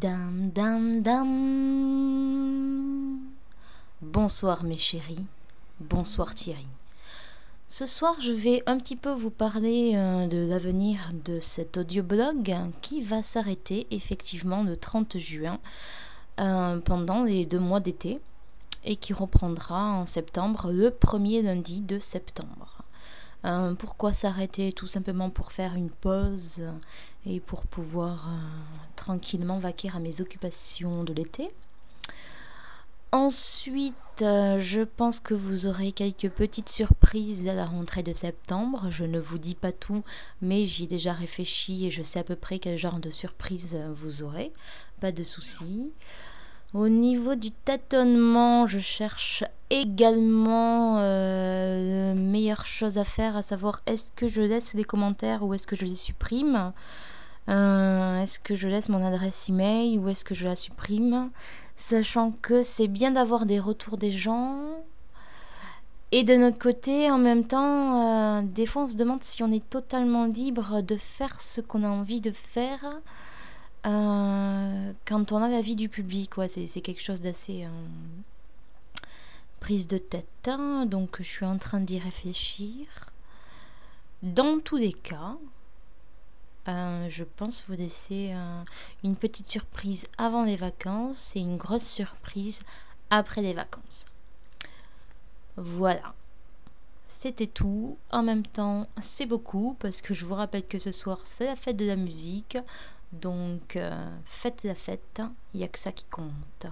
Dam dam. Bonsoir mes chéris, bonsoir Thierry. Ce soir, je vais un petit peu vous parler euh, de l'avenir de cet audioblog qui va s'arrêter effectivement le 30 juin euh, pendant les deux mois d'été et qui reprendra en septembre, le premier lundi de septembre. Euh, pourquoi s'arrêter Tout simplement pour faire une pause et pour pouvoir euh, tranquillement vaquer à mes occupations de l'été. Ensuite, euh, je pense que vous aurez quelques petites surprises à la rentrée de septembre. Je ne vous dis pas tout, mais j'y ai déjà réfléchi et je sais à peu près quel genre de surprise vous aurez. Pas de soucis. Au niveau du tâtonnement, je cherche également euh, meilleure chose à faire, à savoir est-ce que je laisse les commentaires ou est-ce que je les supprime euh, Est-ce que je laisse mon adresse email ou est-ce que je la supprime Sachant que c'est bien d'avoir des retours des gens. Et de notre côté, en même temps, euh, des fois on se demande si on est totalement libre de faire ce qu'on a envie de faire. Euh, quand on a l'avis du public, c'est quelque chose d'assez euh, prise de tête. Hein. donc je suis en train d'y réfléchir. Dans tous les cas, euh, je pense vous laisser une petite surprise avant les vacances et une grosse surprise après les vacances. Voilà. C'était tout. En même temps, c'est beaucoup parce que je vous rappelle que ce soir, c'est la fête de la musique. Donc, euh, faites la fête, il n'y a que ça qui compte.